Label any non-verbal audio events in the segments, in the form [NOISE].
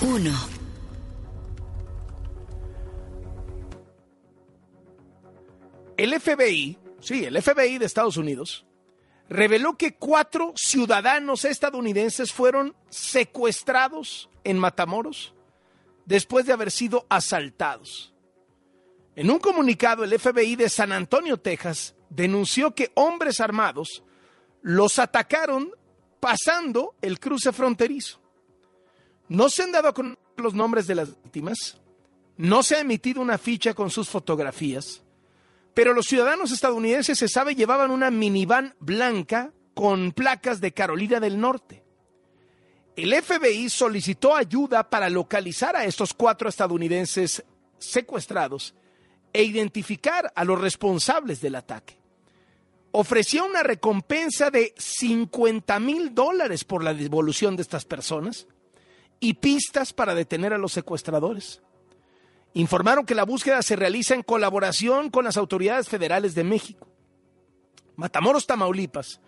1. El FBI, sí, el FBI de Estados Unidos, reveló que cuatro ciudadanos estadounidenses fueron secuestrados en Matamoros después de haber sido asaltados. En un comunicado, el FBI de San Antonio, Texas, denunció que hombres armados los atacaron pasando el cruce fronterizo. No se han dado con los nombres de las víctimas, no se ha emitido una ficha con sus fotografías, pero los ciudadanos estadounidenses, se sabe, llevaban una minivan blanca con placas de Carolina del Norte. El FBI solicitó ayuda para localizar a estos cuatro estadounidenses secuestrados e identificar a los responsables del ataque. Ofreció una recompensa de 50 mil dólares por la devolución de estas personas y pistas para detener a los secuestradores. Informaron que la búsqueda se realiza en colaboración con las autoridades federales de México. Matamoros, Tamaulipas,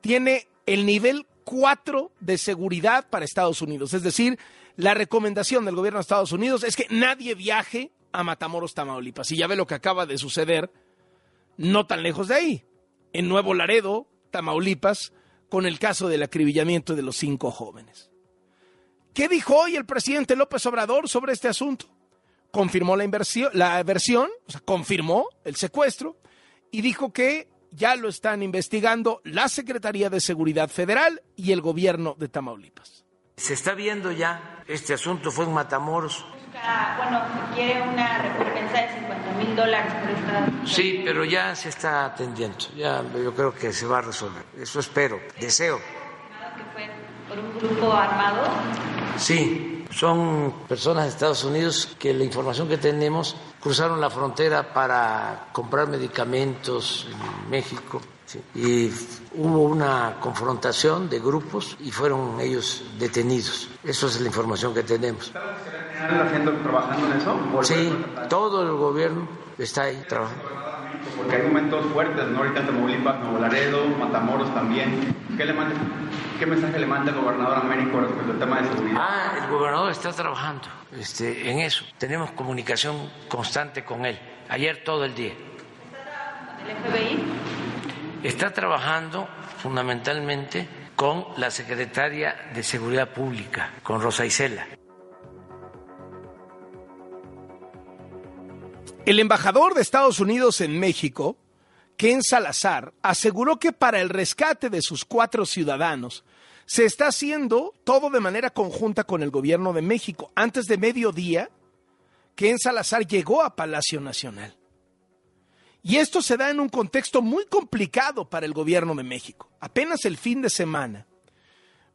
tiene el nivel 4 de seguridad para Estados Unidos. Es decir, la recomendación del gobierno de Estados Unidos es que nadie viaje a Matamoros, Tamaulipas. Y ya ve lo que acaba de suceder no tan lejos de ahí, en Nuevo Laredo, Tamaulipas, con el caso del acribillamiento de los cinco jóvenes. ¿Qué dijo hoy el presidente López Obrador sobre este asunto? Confirmó la, inversión, la versión, o sea, confirmó el secuestro y dijo que ya lo están investigando la Secretaría de Seguridad Federal y el gobierno de Tamaulipas. Se está viendo ya, este asunto fue en Matamoros. Bueno, quiere una recompensa de 50 mil dólares por esta... Sí, pero ya se está atendiendo, ya yo creo que se va a resolver, eso espero, deseo. ¿Que fue por un grupo armado? Sí, son personas de Estados Unidos que la información que tenemos cruzaron la frontera para comprar medicamentos en México y hubo una confrontación de grupos y fueron ellos detenidos. Eso es la información que tenemos. ¿Está trabajando en eso? Sí, todo el gobierno está ahí trabajando. Porque hay momentos fuertes, ¿no? Ahorita en Tamaulipas, Nuevo Laredo, Matamoros también. ¿Qué, le manda, ¿Qué mensaje le manda el gobernador Américo respecto al tema de seguridad? Ah, el gobernador está trabajando este, en eso. Tenemos comunicación constante con él. Ayer todo el día. ¿El FBI? Está trabajando fundamentalmente con la secretaria de Seguridad Pública, con Rosa Isela. El embajador de Estados Unidos en México, Ken Salazar, aseguró que para el rescate de sus cuatro ciudadanos se está haciendo todo de manera conjunta con el gobierno de México. Antes de mediodía, Ken Salazar llegó a Palacio Nacional. Y esto se da en un contexto muy complicado para el gobierno de México. Apenas el fin de semana,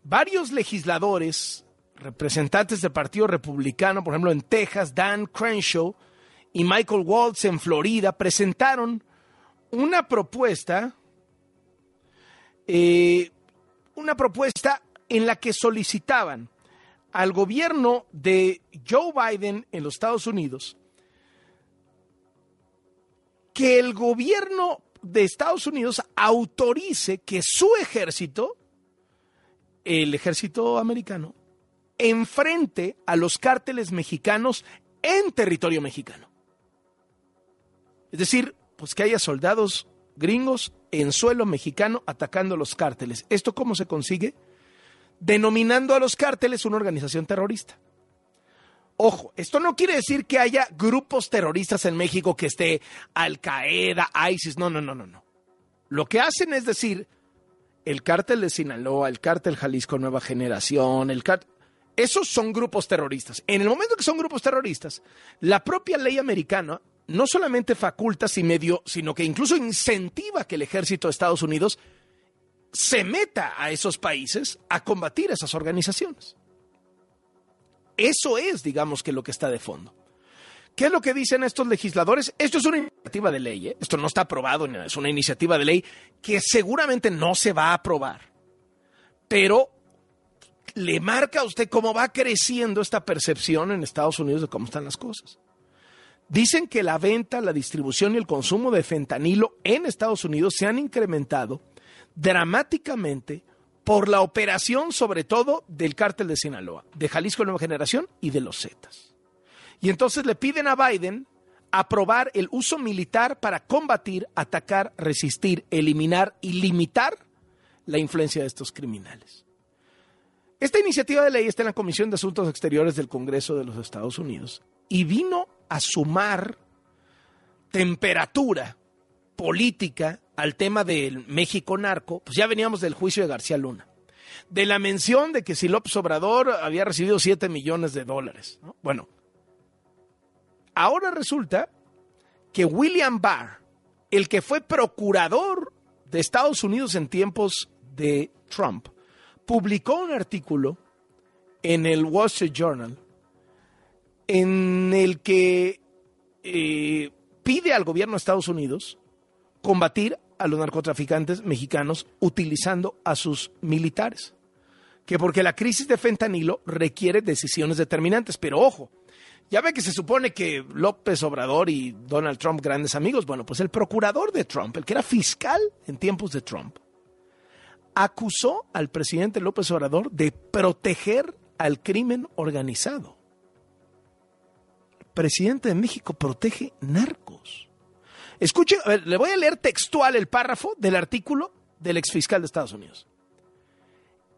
varios legisladores, representantes del Partido Republicano, por ejemplo en Texas, Dan Crenshaw, y Michael Waltz en Florida presentaron una propuesta, eh, una propuesta en la que solicitaban al gobierno de Joe Biden en los Estados Unidos que el gobierno de Estados Unidos autorice que su ejército, el ejército americano, enfrente a los cárteles mexicanos en territorio mexicano. Es decir, pues que haya soldados gringos en suelo mexicano atacando los cárteles. ¿Esto cómo se consigue? Denominando a los cárteles una organización terrorista. Ojo, esto no quiere decir que haya grupos terroristas en México que esté Al Qaeda, ISIS, no, no, no, no, no. Lo que hacen es decir, el cártel de Sinaloa, el cártel Jalisco Nueva Generación, el cártel... Esos son grupos terroristas. En el momento que son grupos terroristas, la propia ley americana no solamente faculta, sino que incluso incentiva que el ejército de Estados Unidos se meta a esos países a combatir esas organizaciones. Eso es, digamos, que lo que está de fondo. ¿Qué es lo que dicen estos legisladores? Esto es una iniciativa de ley, ¿eh? esto no está aprobado, es una iniciativa de ley que seguramente no se va a aprobar, pero le marca a usted cómo va creciendo esta percepción en Estados Unidos de cómo están las cosas. Dicen que la venta, la distribución y el consumo de fentanilo en Estados Unidos se han incrementado dramáticamente por la operación sobre todo del cártel de Sinaloa, de Jalisco Nueva Generación y de los Zetas. Y entonces le piden a Biden aprobar el uso militar para combatir, atacar, resistir, eliminar y limitar la influencia de estos criminales. Esta iniciativa de ley está en la Comisión de Asuntos Exteriores del Congreso de los Estados Unidos y vino a sumar temperatura política al tema del México narco, pues ya veníamos del juicio de García Luna, de la mención de que si López Obrador había recibido 7 millones de dólares. Bueno, ahora resulta que William Barr, el que fue procurador de Estados Unidos en tiempos de Trump, publicó un artículo en el Wall Street Journal en el que eh, pide al gobierno de Estados Unidos combatir a los narcotraficantes mexicanos utilizando a sus militares. Que porque la crisis de fentanilo requiere decisiones determinantes. Pero ojo, ya ve que se supone que López Obrador y Donald Trump, grandes amigos, bueno, pues el procurador de Trump, el que era fiscal en tiempos de Trump, acusó al presidente López Obrador de proteger al crimen organizado. Presidente de México protege narcos. Escuchen, le voy a leer textual el párrafo del artículo del exfiscal de Estados Unidos.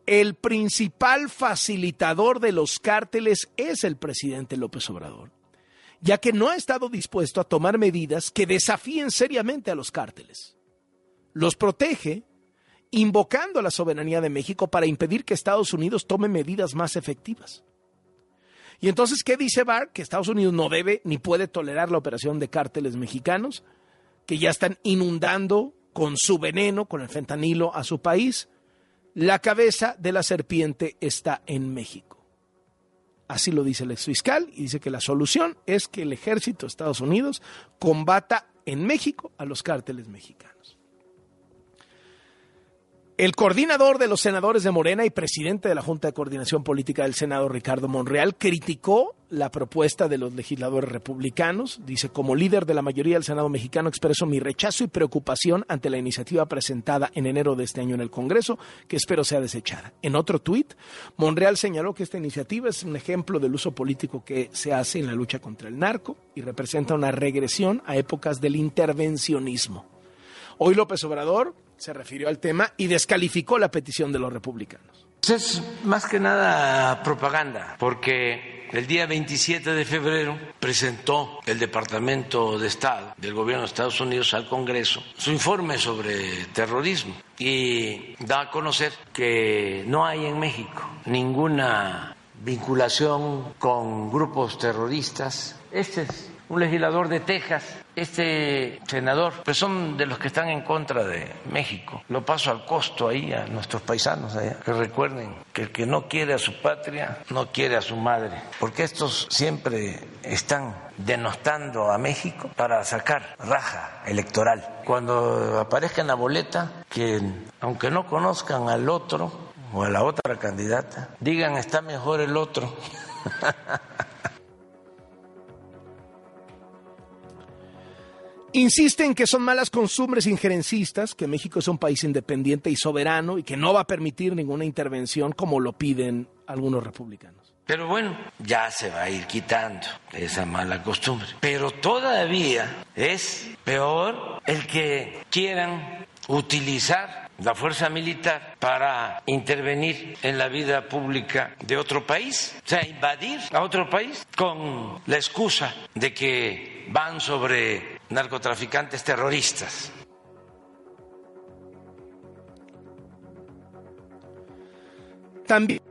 El principal facilitador de los cárteles es el presidente López Obrador, ya que no ha estado dispuesto a tomar medidas que desafíen seriamente a los cárteles. Los protege invocando la soberanía de México para impedir que Estados Unidos tome medidas más efectivas. Y entonces, ¿qué dice Barr? Que Estados Unidos no debe ni puede tolerar la operación de cárteles mexicanos, que ya están inundando con su veneno, con el fentanilo, a su país. La cabeza de la serpiente está en México. Así lo dice el exfiscal y dice que la solución es que el ejército de Estados Unidos combata en México a los cárteles mexicanos. El coordinador de los senadores de Morena y presidente de la Junta de Coordinación Política del Senado, Ricardo Monreal, criticó la propuesta de los legisladores republicanos. Dice, como líder de la mayoría del Senado mexicano, expreso mi rechazo y preocupación ante la iniciativa presentada en enero de este año en el Congreso, que espero sea desechada. En otro tuit, Monreal señaló que esta iniciativa es un ejemplo del uso político que se hace en la lucha contra el narco y representa una regresión a épocas del intervencionismo. Hoy López Obrador se refirió al tema y descalificó la petición de los republicanos. Es más que nada propaganda, porque el día 27 de febrero presentó el Departamento de Estado del Gobierno de Estados Unidos al Congreso su informe sobre terrorismo y da a conocer que no hay en México ninguna vinculación con grupos terroristas. Este es un legislador de Texas, este senador, pues son de los que están en contra de México. Lo paso al costo ahí a nuestros paisanos allá, que recuerden que el que no quiere a su patria no quiere a su madre, porque estos siempre están denostando a México para sacar raja electoral. Cuando aparezca en la boleta, que aunque no conozcan al otro o a la otra candidata, digan está mejor el otro. [LAUGHS] Insiste en que son malas costumbres injerencistas, que México es un país independiente y soberano y que no va a permitir ninguna intervención como lo piden algunos republicanos. Pero bueno, ya se va a ir quitando esa mala costumbre. Pero todavía es peor el que quieran utilizar la fuerza militar para intervenir en la vida pública de otro país, o sea, invadir a otro país con la excusa de que van sobre narcotraficantes terroristas. También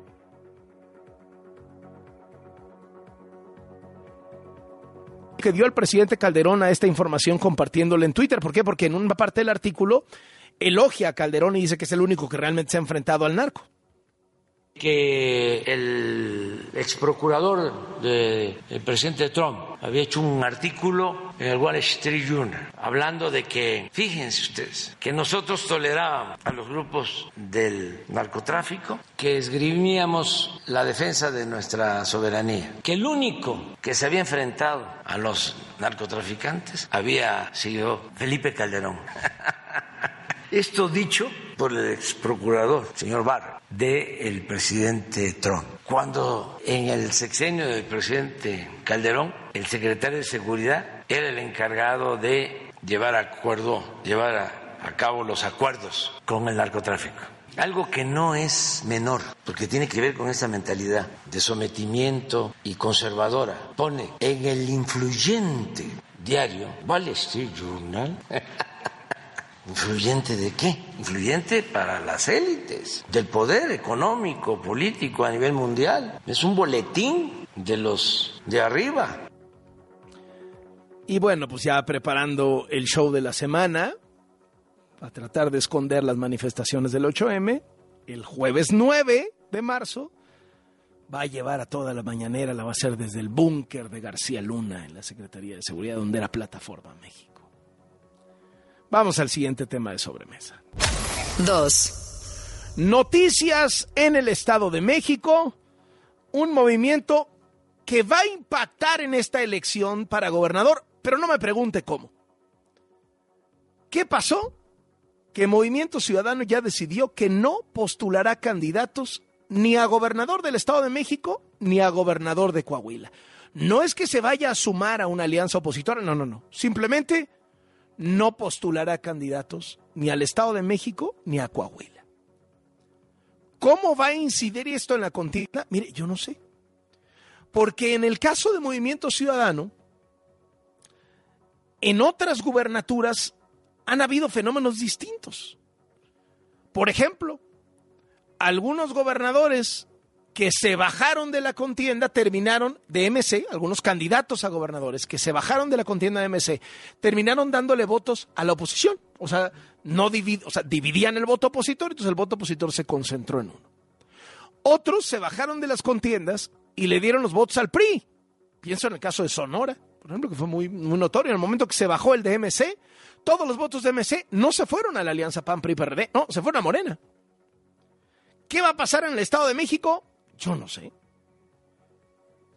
que dio el presidente Calderón a esta información compartiéndola en Twitter. ¿Por qué? Porque en una parte del artículo elogia a Calderón y dice que es el único que realmente se ha enfrentado al narco que el ex procurador del presidente Trump había hecho un artículo en el Wall Street Journal hablando de que, fíjense ustedes, que nosotros tolerábamos a los grupos del narcotráfico, que esgrimíamos la defensa de nuestra soberanía, que el único que se había enfrentado a los narcotraficantes había sido Felipe Calderón. [LAUGHS] Esto dicho por el ex procurador, señor Barr, del presidente Trump. Cuando en el sexenio del presidente Calderón, el secretario de Seguridad era el encargado de llevar acuerdo, llevar a cabo los acuerdos con el narcotráfico. Algo que no es menor, porque tiene que ver con esa mentalidad de sometimiento y conservadora. Pone en el influyente diario Wall Street Journal. [LAUGHS] ¿Influyente de qué? Influyente para las élites del poder económico, político a nivel mundial. Es un boletín de los de arriba. Y bueno, pues ya preparando el show de la semana, a tratar de esconder las manifestaciones del 8M, el jueves 9 de marzo va a llevar a toda la mañanera, la va a hacer desde el búnker de García Luna en la Secretaría de Seguridad, donde era Plataforma México. Vamos al siguiente tema de sobremesa. 2. Noticias en el Estado de México, un movimiento que va a impactar en esta elección para gobernador, pero no me pregunte cómo. ¿Qué pasó? Que Movimiento Ciudadano ya decidió que no postulará candidatos ni a gobernador del Estado de México ni a gobernador de Coahuila. No es que se vaya a sumar a una alianza opositora, no, no, no. Simplemente no postulará candidatos ni al Estado de México ni a Coahuila. ¿Cómo va a incidir esto en la contienda? Mire, yo no sé. Porque en el caso de Movimiento Ciudadano, en otras gubernaturas han habido fenómenos distintos. Por ejemplo, algunos gobernadores que se bajaron de la contienda terminaron de MC, algunos candidatos a gobernadores que se bajaron de la contienda de MC, terminaron dándole votos a la oposición. O sea, no o sea, dividían el voto opositor, entonces el voto opositor se concentró en uno. Otros se bajaron de las contiendas y le dieron los votos al PRI. Pienso en el caso de Sonora, por ejemplo, que fue muy, muy notorio. En el momento que se bajó el de MC, todos los votos de MC no se fueron a la alianza PAN-PRI-PRD, no, se fueron a Morena. ¿Qué va a pasar en el Estado de México? Yo no sé.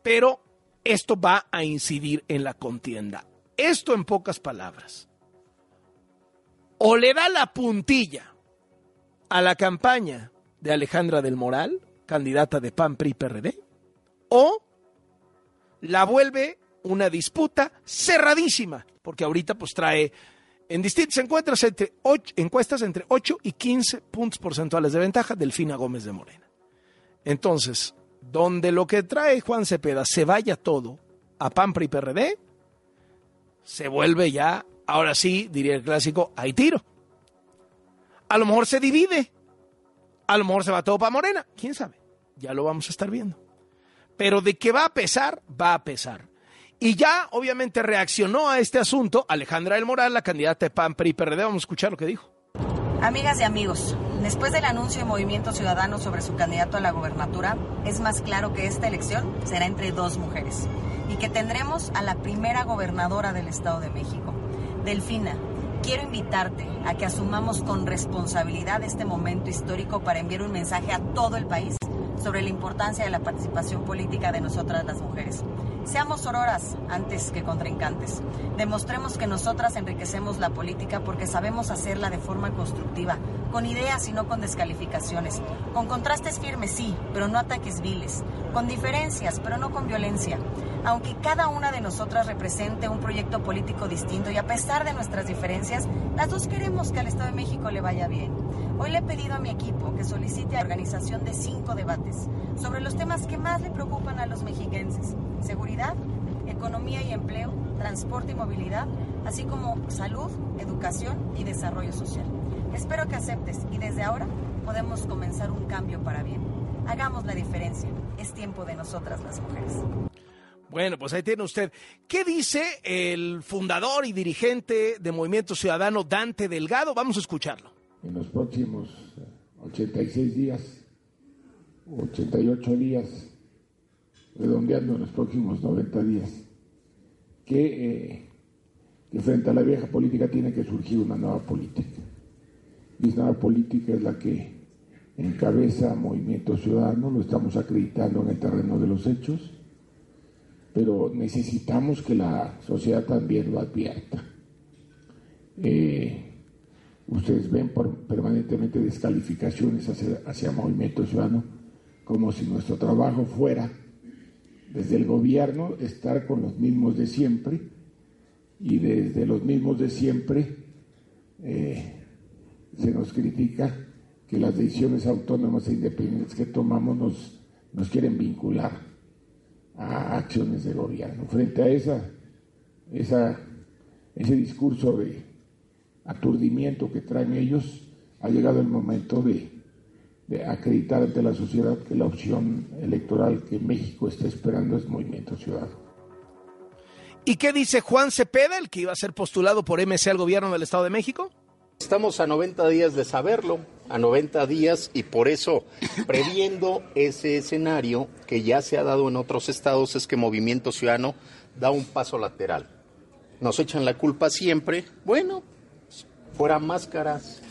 Pero esto va a incidir en la contienda. Esto en pocas palabras. O le da la puntilla a la campaña de Alejandra del Moral, candidata de PAN PRI PRD, o la vuelve una disputa cerradísima, porque ahorita pues trae en distintas encuestas entre, 8, encuestas entre 8 y 15 puntos porcentuales de ventaja Delfina Gómez de Morena. Entonces, donde lo que trae Juan Cepeda se vaya todo a PAMPRI y PRD, se vuelve ya, ahora sí, diría el clásico, hay tiro. A lo mejor se divide, a lo mejor se va todo para Morena, quién sabe, ya lo vamos a estar viendo. Pero de que va a pesar, va a pesar. Y ya, obviamente, reaccionó a este asunto Alejandra del Moral, la candidata de PAN, PRI, PRD. Vamos a escuchar lo que dijo. Amigas y amigos, después del anuncio de Movimiento Ciudadano sobre su candidato a la gobernatura, es más claro que esta elección será entre dos mujeres y que tendremos a la primera gobernadora del Estado de México. Delfina, quiero invitarte a que asumamos con responsabilidad este momento histórico para enviar un mensaje a todo el país sobre la importancia de la participación política de nosotras las mujeres. Seamos sororas antes que contrincantes. Demostremos que nosotras enriquecemos la política porque sabemos hacerla de forma constructiva, con ideas y no con descalificaciones, con contrastes firmes sí, pero no ataques viles, con diferencias, pero no con violencia. Aunque cada una de nosotras represente un proyecto político distinto y a pesar de nuestras diferencias, las dos queremos que al Estado de México le vaya bien. Hoy le he pedido a mi equipo que solicite la organización de cinco debates sobre los temas que más le preocupan a los mexiquenses. Seguridad, economía y empleo, transporte y movilidad, así como salud, educación y desarrollo social. Espero que aceptes y desde ahora podemos comenzar un cambio para bien. Hagamos la diferencia. Es tiempo de nosotras las mujeres. Bueno, pues ahí tiene usted. ¿Qué dice el fundador y dirigente de Movimiento Ciudadano, Dante Delgado? Vamos a escucharlo. En los próximos 86 días, 88 días, redondeando en los próximos 90 días, que, eh, frente a la vieja política tiene que surgir una nueva política. Y esa nueva política es la que encabeza Movimiento Ciudadano, lo estamos acreditando en el terreno de los hechos, pero necesitamos que la sociedad también lo advierta. Eh, ustedes ven permanentemente descalificaciones hacia Movimiento Ciudadano, como si nuestro trabajo fuera, desde el gobierno, estar con los mismos de siempre, y desde los mismos de siempre eh, se nos critica que las decisiones autónomas e independientes que tomamos nos, nos quieren vincular a acciones de gobierno. Frente a esa, esa, ese discurso de aturdimiento que traen ellos, ha llegado el momento de, de acreditar ante la sociedad que la opción electoral que México está esperando es Movimiento Ciudadano. ¿Y qué dice Juan Cepeda, el que iba a ser postulado por MC al gobierno del Estado de México? Estamos a 90 días de saberlo, a 90 días, y por eso, previendo ese escenario que ya se ha dado en otros estados, es que Movimiento Ciudadano da un paso lateral. Nos echan la culpa siempre, bueno, fuera máscaras,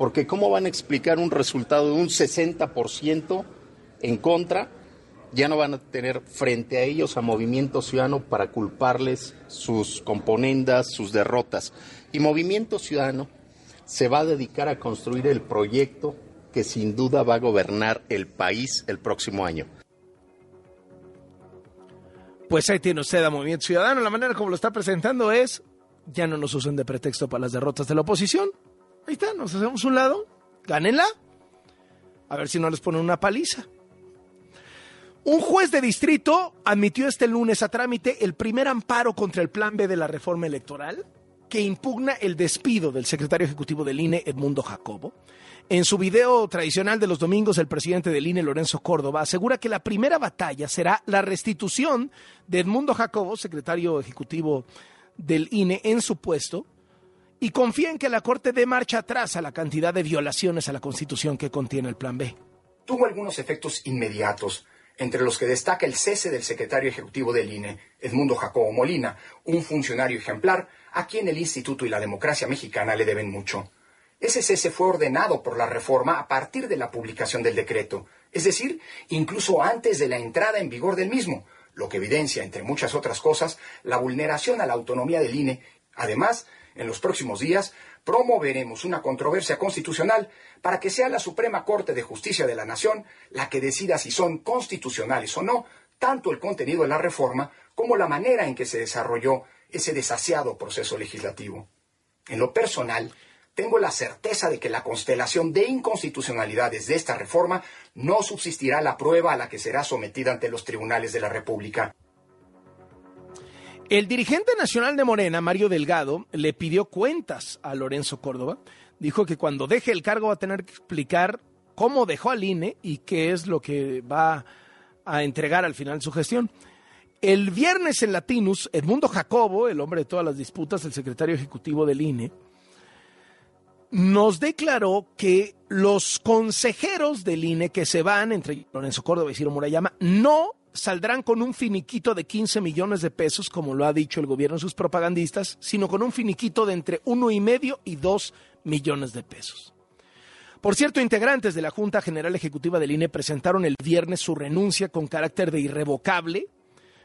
porque ¿cómo van a explicar un resultado de un 60% en contra? Ya no van a tener frente a ellos a Movimiento Ciudadano para culparles sus componendas, sus derrotas. Y Movimiento Ciudadano se va a dedicar a construir el proyecto que sin duda va a gobernar el país el próximo año. Pues ahí tiene usted a Movimiento Ciudadano. La manera como lo está presentando es, ya no nos usen de pretexto para las derrotas de la oposición. Ahí está, nos hacemos un lado, gánenla. A ver si no les ponen una paliza. Un juez de distrito admitió este lunes a trámite el primer amparo contra el plan B de la reforma electoral que impugna el despido del secretario ejecutivo del INE, Edmundo Jacobo. En su video tradicional de los domingos, el presidente del INE, Lorenzo Córdoba, asegura que la primera batalla será la restitución de Edmundo Jacobo, secretario ejecutivo del INE, en su puesto, y confía en que la Corte dé marcha atrás a la cantidad de violaciones a la Constitución que contiene el Plan B. Tuvo algunos efectos inmediatos entre los que destaca el cese del secretario ejecutivo del INE, Edmundo Jacobo Molina, un funcionario ejemplar a quien el Instituto y la democracia mexicana le deben mucho. Ese cese fue ordenado por la reforma a partir de la publicación del decreto, es decir, incluso antes de la entrada en vigor del mismo, lo que evidencia, entre muchas otras cosas, la vulneración a la autonomía del INE. Además, en los próximos días promoveremos una controversia constitucional para que sea la Suprema Corte de Justicia de la Nación la que decida si son constitucionales o no tanto el contenido de la reforma como la manera en que se desarrolló ese desasiado proceso legislativo. En lo personal, tengo la certeza de que la constelación de inconstitucionalidades de esta reforma no subsistirá la prueba a la que será sometida ante los tribunales de la República. El dirigente nacional de Morena, Mario Delgado, le pidió cuentas a Lorenzo Córdoba. Dijo que cuando deje el cargo va a tener que explicar cómo dejó al INE y qué es lo que va a entregar al final su gestión. El viernes en Latinus, Edmundo Jacobo, el hombre de todas las disputas, el secretario ejecutivo del INE, nos declaró que los consejeros del INE que se van, entre Lorenzo Córdoba y Ciro Murayama, no saldrán con un finiquito de 15 millones de pesos, como lo ha dicho el gobierno en sus propagandistas, sino con un finiquito de entre uno y medio y dos millones de pesos. Por cierto, integrantes de la Junta General Ejecutiva del INE presentaron el viernes su renuncia con carácter de irrevocable,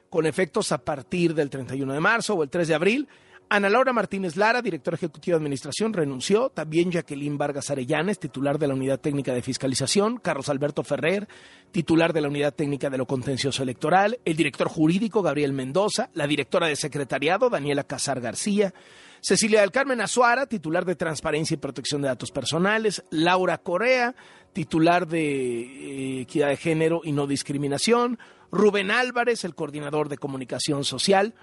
con efectos a partir del 31 de marzo o el 3 de abril, Ana Laura Martínez Lara, directora ejecutiva de Administración, renunció. También Jacqueline Vargas Arellanes, titular de la Unidad Técnica de Fiscalización. Carlos Alberto Ferrer, titular de la Unidad Técnica de lo Contencioso Electoral. El director jurídico, Gabriel Mendoza. La directora de Secretariado, Daniela Casar García. Cecilia del Carmen Azuara, titular de Transparencia y Protección de Datos Personales. Laura Correa, titular de eh, Equidad de Género y No Discriminación. Rubén Álvarez, el coordinador de Comunicación Social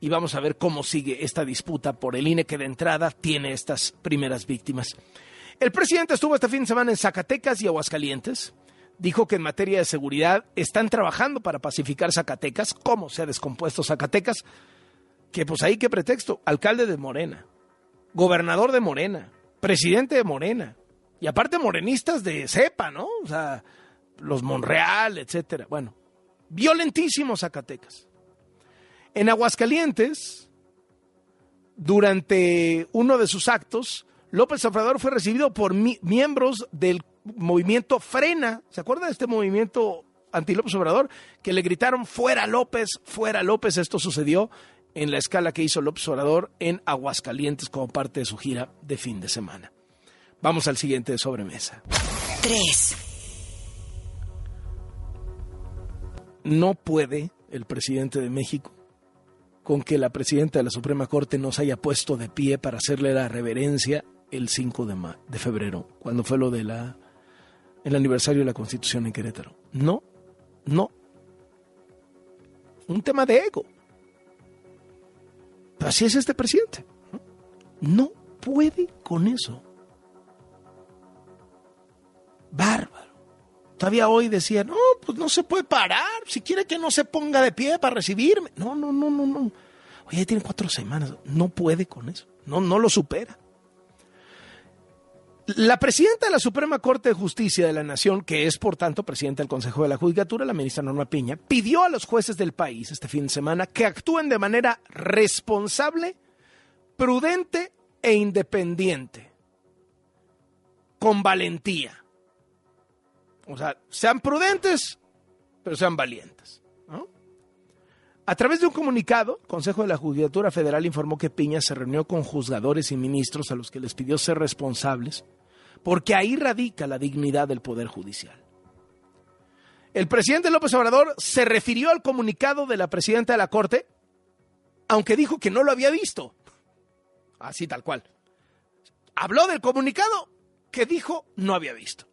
y vamos a ver cómo sigue esta disputa por el INE que de entrada tiene estas primeras víctimas. El presidente estuvo este fin de semana en Zacatecas y Aguascalientes. Dijo que en materia de seguridad están trabajando para pacificar Zacatecas. ¿Cómo se ha descompuesto Zacatecas? Que pues ahí qué pretexto. Alcalde de Morena, gobernador de Morena, presidente de Morena. Y aparte morenistas de cepa, ¿no? O sea, los Monreal, etcétera. Bueno, violentísimo Zacatecas. En Aguascalientes, durante uno de sus actos, López Obrador fue recibido por miembros del movimiento Frena. ¿Se acuerda de este movimiento anti López Obrador? Que le gritaron fuera López, fuera López. Esto sucedió en la escala que hizo López Obrador en Aguascalientes como parte de su gira de fin de semana. Vamos al siguiente de sobremesa. 3. No puede el presidente de México con que la presidenta de la Suprema Corte nos haya puesto de pie para hacerle la reverencia el 5 de, febrero, cuando fue lo de la el aniversario de la Constitución en Querétaro. No, no. Un tema de ego. así es este presidente. No puede con eso. Todavía hoy decía, no, pues no se puede parar. Si quiere que no se ponga de pie para recibirme. No, no, no, no, no. Oye, tiene cuatro semanas. No puede con eso. No, no lo supera. La presidenta de la Suprema Corte de Justicia de la Nación, que es por tanto presidenta del Consejo de la Judicatura, la ministra Norma Piña, pidió a los jueces del país este fin de semana que actúen de manera responsable, prudente e independiente, con valentía. O sea, sean prudentes, pero sean valientes. A través de un comunicado, el Consejo de la Judicatura Federal informó que Piña se reunió con juzgadores y ministros a los que les pidió ser responsables, porque ahí radica la dignidad del Poder Judicial. El presidente López Obrador se refirió al comunicado de la presidenta de la Corte, aunque dijo que no lo había visto. Así tal cual. Habló del comunicado que dijo no había visto.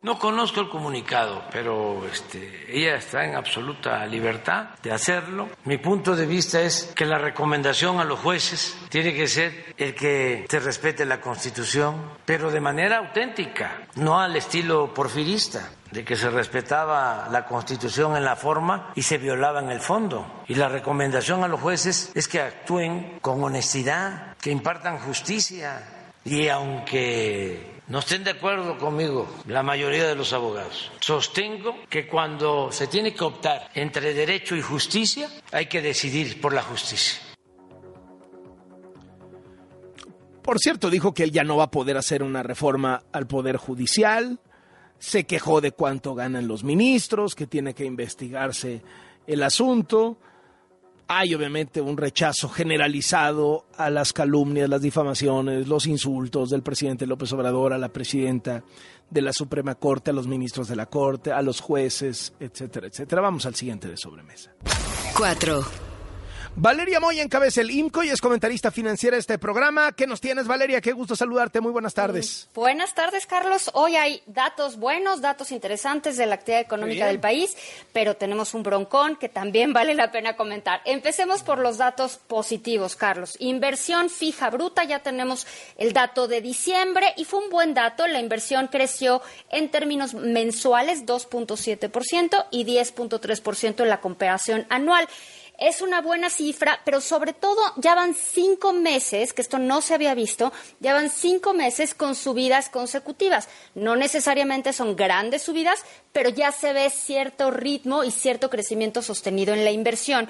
No conozco el comunicado, pero este, ella está en absoluta libertad de hacerlo. Mi punto de vista es que la recomendación a los jueces tiene que ser el que se respete la Constitución, pero de manera auténtica, no al estilo porfirista de que se respetaba la Constitución en la forma y se violaba en el fondo. Y la recomendación a los jueces es que actúen con honestidad, que impartan justicia y aunque no estén de acuerdo conmigo la mayoría de los abogados. Sostengo que cuando se tiene que optar entre derecho y justicia, hay que decidir por la justicia. Por cierto, dijo que él ya no va a poder hacer una reforma al Poder Judicial, se quejó de cuánto ganan los ministros, que tiene que investigarse el asunto, hay obviamente un rechazo generalizado a las calumnias, las difamaciones, los insultos del presidente López Obrador, a la presidenta de la Suprema Corte, a los ministros de la Corte, a los jueces, etcétera, etcétera. Vamos al siguiente de sobremesa. Cuatro. Valeria Moya encabeza el IMCO y es comentarista financiera de este programa. ¿Qué nos tienes, Valeria? Qué gusto saludarte. Muy buenas tardes. Buenas tardes, Carlos. Hoy hay datos buenos, datos interesantes de la actividad económica del país, pero tenemos un broncón que también [LAUGHS] vale la pena comentar. Empecemos por los datos positivos, Carlos. Inversión fija bruta, ya tenemos el dato de diciembre y fue un buen dato. La inversión creció en términos mensuales 2.7% y 10.3% en la comparación anual es una buena cifra, pero sobre todo ya van cinco meses, que esto no se había visto, ya van cinco meses con subidas consecutivas. No necesariamente son grandes subidas, pero ya se ve cierto ritmo y cierto crecimiento sostenido en la inversión.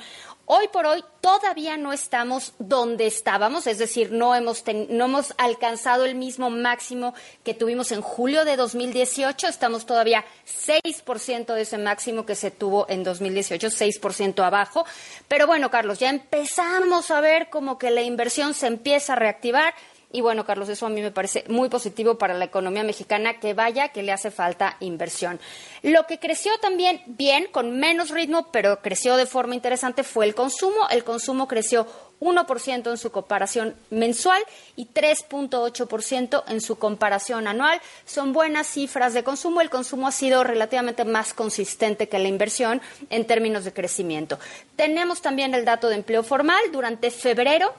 Hoy por hoy todavía no estamos donde estábamos, es decir, no hemos, no hemos alcanzado el mismo máximo que tuvimos en julio de 2018, estamos todavía 6% de ese máximo que se tuvo en 2018, 6% abajo. Pero bueno, Carlos, ya empezamos a ver como que la inversión se empieza a reactivar. Y bueno, Carlos, eso a mí me parece muy positivo para la economía mexicana, que vaya, que le hace falta inversión. Lo que creció también bien, con menos ritmo, pero creció de forma interesante, fue el consumo. El consumo creció 1% en su comparación mensual y 3.8% en su comparación anual. Son buenas cifras de consumo. El consumo ha sido relativamente más consistente que la inversión en términos de crecimiento. Tenemos también el dato de empleo formal. Durante febrero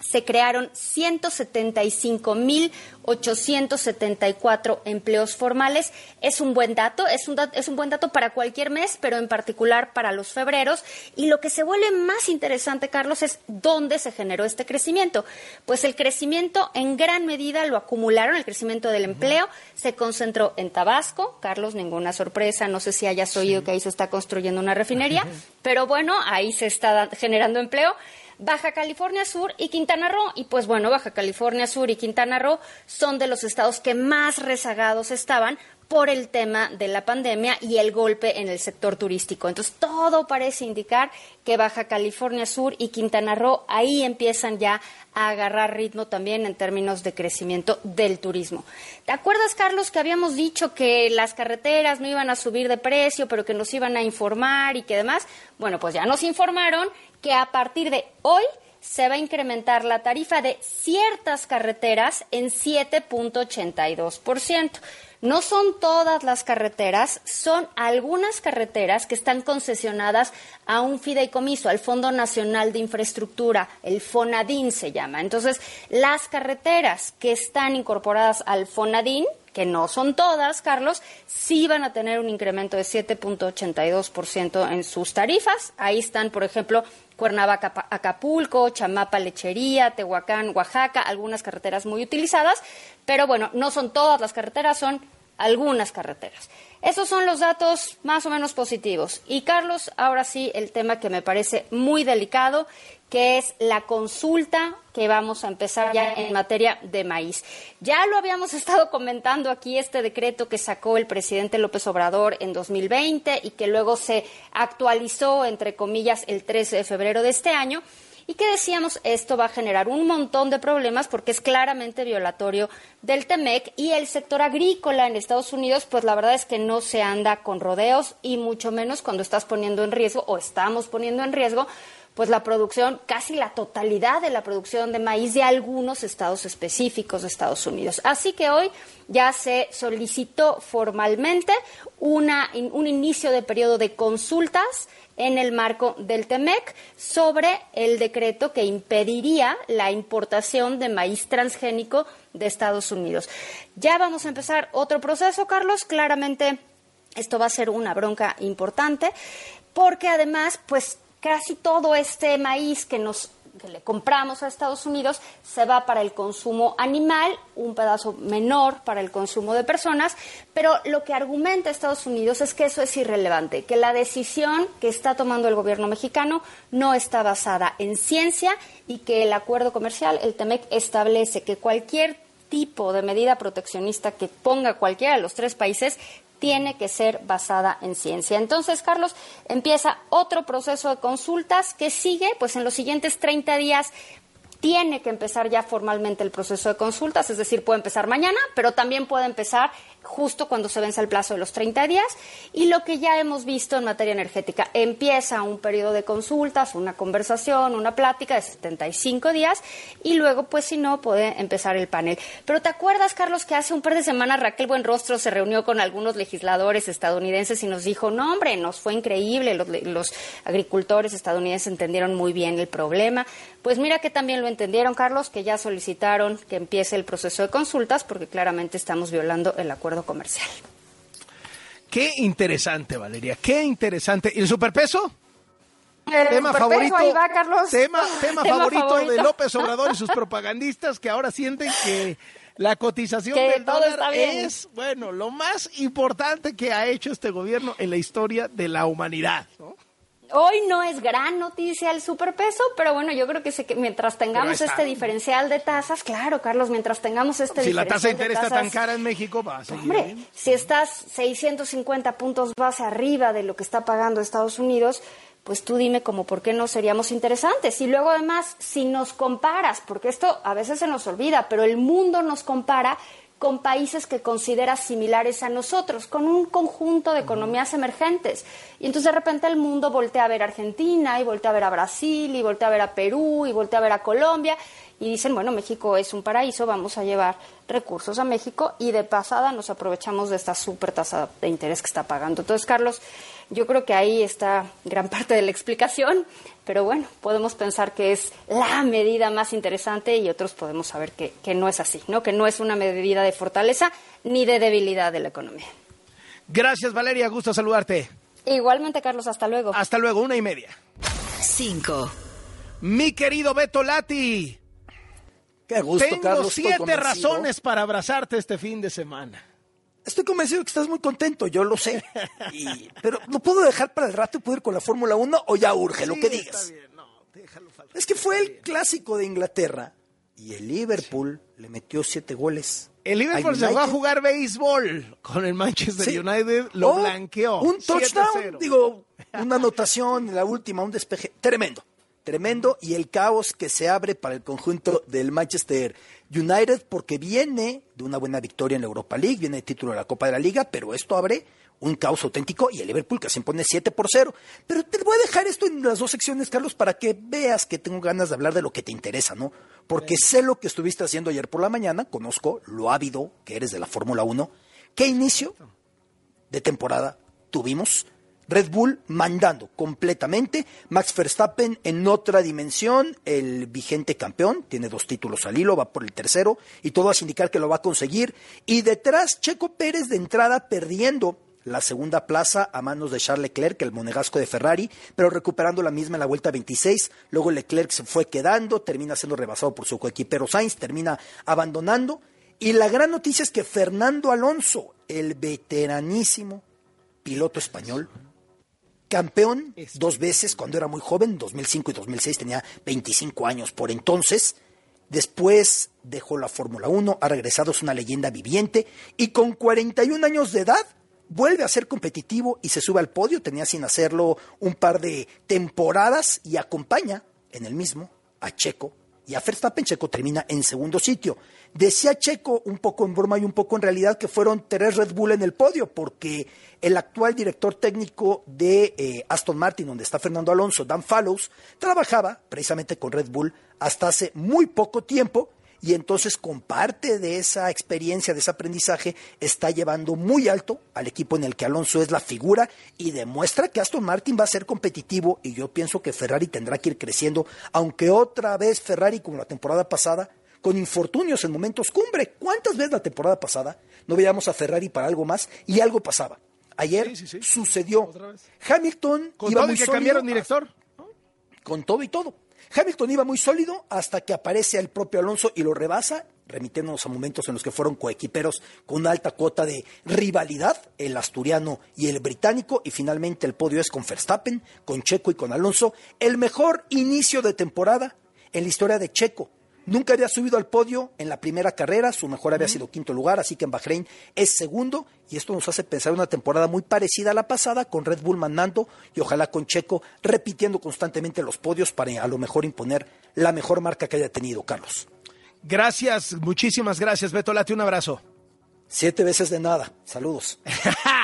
se crearon 175.874 empleos formales. Es un buen dato, es un, es un buen dato para cualquier mes, pero en particular para los febreros. Y lo que se vuelve más interesante, Carlos, es dónde se generó este crecimiento. Pues el crecimiento en gran medida lo acumularon, el crecimiento del empleo se concentró en Tabasco. Carlos, ninguna sorpresa, no sé si hayas oído que ahí se está construyendo una refinería, pero bueno, ahí se está generando empleo. Baja California Sur y Quintana Roo. Y pues bueno, Baja California Sur y Quintana Roo son de los estados que más rezagados estaban por el tema de la pandemia y el golpe en el sector turístico. Entonces, todo parece indicar que Baja California Sur y Quintana Roo ahí empiezan ya a agarrar ritmo también en términos de crecimiento del turismo. ¿Te acuerdas, Carlos, que habíamos dicho que las carreteras no iban a subir de precio, pero que nos iban a informar y que demás? Bueno, pues ya nos informaron que a partir de hoy se va a incrementar la tarifa de ciertas carreteras en 7.82%. No son todas las carreteras, son algunas carreteras que están concesionadas a un fideicomiso, al Fondo Nacional de Infraestructura, el FONADIN se llama. Entonces, las carreteras que están incorporadas al FONADIN, que no son todas, Carlos, sí van a tener un incremento de 7.82% en sus tarifas. Ahí están, por ejemplo, Cuernavaca, Acapulco, Chamapa, Lechería, Tehuacán, Oaxaca, algunas carreteras muy utilizadas, pero bueno, no son todas las carreteras, son algunas carreteras. Esos son los datos más o menos positivos. Y Carlos, ahora sí, el tema que me parece muy delicado, que es la consulta que vamos a empezar ya en materia de maíz. Ya lo habíamos [LAUGHS] estado comentando aquí, este decreto que sacó el presidente López Obrador en 2020 y que luego se actualizó, entre comillas, el 13 de febrero de este año y que decíamos esto va a generar un montón de problemas porque es claramente violatorio del TEMEC y el sector agrícola en Estados Unidos, pues la verdad es que no se anda con rodeos y mucho menos cuando estás poniendo en riesgo o estamos poniendo en riesgo pues la producción, casi la totalidad de la producción de maíz de algunos estados específicos de Estados Unidos. Así que hoy ya se solicitó formalmente una, un inicio de periodo de consultas en el marco del TEMEC sobre el decreto que impediría la importación de maíz transgénico de Estados Unidos. Ya vamos a empezar otro proceso, Carlos. Claramente esto va a ser una bronca importante porque además, pues casi todo este maíz que nos que le compramos a Estados Unidos se va para el consumo animal, un pedazo menor para el consumo de personas, pero lo que argumenta Estados Unidos es que eso es irrelevante, que la decisión que está tomando el gobierno mexicano no está basada en ciencia y que el acuerdo comercial, el TEMEC, establece que cualquier tipo de medida proteccionista que ponga cualquiera de los tres países tiene que ser basada en ciencia. Entonces, Carlos, empieza otro proceso de consultas que sigue, pues en los siguientes 30 días tiene que empezar ya formalmente el proceso de consultas, es decir, puede empezar mañana, pero también puede empezar justo cuando se vence el plazo de los 30 días. Y lo que ya hemos visto en materia energética, empieza un periodo de consultas, una conversación, una plática de 75 días y luego, pues si no, puede empezar el panel. Pero ¿te acuerdas, Carlos, que hace un par de semanas Raquel Buenrostro se reunió con algunos legisladores estadounidenses y nos dijo, no, hombre, nos fue increíble, los, los agricultores estadounidenses entendieron muy bien el problema. Pues mira que también lo entendieron, Carlos, que ya solicitaron que empiece el proceso de consultas porque claramente estamos violando el acuerdo comercial. Qué interesante, Valeria, qué interesante. ¿Y el superpeso? El tema favorito, Carlos. [LAUGHS] Tema, favorito, de López Obrador y sus [LAUGHS] propagandistas que ahora sienten que la cotización del dólar es, bueno, lo más importante que ha hecho este gobierno en la historia de la humanidad. ¿no? Hoy no es gran noticia el superpeso, pero bueno, yo creo que, mientras tengamos este diferencial de tasas, claro, Carlos, mientras tengamos este si diferencial la tasa de interés está tan cara en México, va a seguir Hombre, si estás 650 puntos base arriba de lo que está pagando Estados Unidos, pues tú dime como por qué no seríamos interesantes. Y luego además, si nos comparas, porque esto a veces se nos olvida, pero el mundo nos compara con países que considera similares a nosotros, con un conjunto de economías emergentes. Y entonces de repente el mundo voltea a ver a Argentina y voltea a ver a Brasil y voltea a ver a Perú y voltea a ver a Colombia y dicen, bueno, México es un paraíso, vamos a llevar recursos a México y de pasada nos aprovechamos de esta súper tasa de interés que está pagando. Entonces, Carlos, yo creo que ahí está gran parte de la explicación pero bueno, podemos pensar que es la medida más interesante y otros podemos saber que, que no es así, ¿no? que no es una medida de fortaleza ni de debilidad de la economía. Gracias, Valeria, gusto saludarte. Igualmente, Carlos, hasta luego. Hasta luego, una y media. Cinco. Mi querido Beto Lati. Qué gusto, Tengo Carlos. siete razones para abrazarte este fin de semana. Estoy convencido que estás muy contento, yo lo sé. Y- pero ¿lo puedo dejar para el rato y puedo ir con la Fórmula 1 o ya urge, lo que está digas? bien, no, déjalo faltar. Es que fue el clásico de Inglaterra y el Liverpool le metió siete goles El Liverpool se fue a jugar béisbol con el Manchester Sí. United, lo Oh, blanqueó. Un 7-0. touchdown, digo, una anotación, la última, un despeje. Tremendo, tremendo. Y el caos que se abre para el conjunto del Manchester United, porque viene de una buena victoria en la Europa League, viene el título de la Copa de la Liga, pero esto abre un caos auténtico y el Liverpool que se impone 7 por 0. Pero te voy a dejar esto en las dos secciones, Carlos, para que veas que tengo ganas de hablar de lo que te interesa, ¿no? Porque sé lo que estuviste haciendo ayer por la mañana, conozco lo ávido que eres de la Fórmula 1. ¿Qué inicio de temporada tuvimos? Red Bull mandando completamente, Max Verstappen en otra dimensión, el vigente campeón, tiene dos títulos al hilo, va por el tercero y todo hace indicar que lo va a conseguir. Y detrás Checo Pérez de entrada perdiendo la segunda plaza a manos de Charles Leclerc, el monegasco de Ferrari, pero recuperando la misma en la vuelta 26. Luego Leclerc se fue quedando, termina siendo rebasado por su coequipero Sainz, termina abandonando. Y la gran noticia es que Fernando Alonso, el veteranísimo piloto español, campeón dos veces cuando era muy joven, 2005 y 2006, tenía 25 años por entonces. Después dejó la Fórmula 1, ha regresado, es una leyenda viviente y con 41 años de edad vuelve a ser competitivo y se sube al podio. Tenía sin hacerlo un par de temporadas y acompaña en el mismo a Checo y a Verstappen. Checo termina en segundo sitio. Decía Checo, un poco en broma y un poco en realidad, que fueron tres Red Bull en el podio, porque el actual director técnico de eh, Aston Martin, donde está Fernando Alonso, Dan Fallows, trabajaba precisamente con Red Bull hasta hace muy poco tiempo y entonces con parte de esa experiencia, de ese aprendizaje, está llevando muy alto al equipo en el que Alonso es la figura y demuestra que Aston Martin va a ser competitivo y yo pienso que Ferrari tendrá que ir creciendo, aunque otra vez Ferrari como la temporada pasada, con infortunios en momentos cumbre. ¿Cuántas veces la temporada pasada no veíamos a Ferrari para algo más y algo pasaba? Ayer sucedió. Hamilton Con iba todo muy y que sólido cambiaron director. con todo y todo. Hamilton iba muy sólido hasta que aparece el propio Alonso y lo rebasa, remitiéndonos a momentos en los que fueron coequiperos con una alta cuota de rivalidad, el asturiano y el británico, y finalmente el podio es con Verstappen, con Checo y con Alonso, el mejor inicio de temporada en la historia de Checo. Nunca había subido al podio en la primera carrera, su mejor había sido quinto lugar, así que en Bahrein es segundo, y esto nos hace pensar en una temporada muy parecida a la pasada, con Red Bull mandando y ojalá con Checo repitiendo constantemente los podios para a lo mejor imponer la mejor marca que haya tenido, Carlos. Gracias, muchísimas gracias, Beto Lati, un abrazo. Siete veces de nada, saludos. [LAUGHS]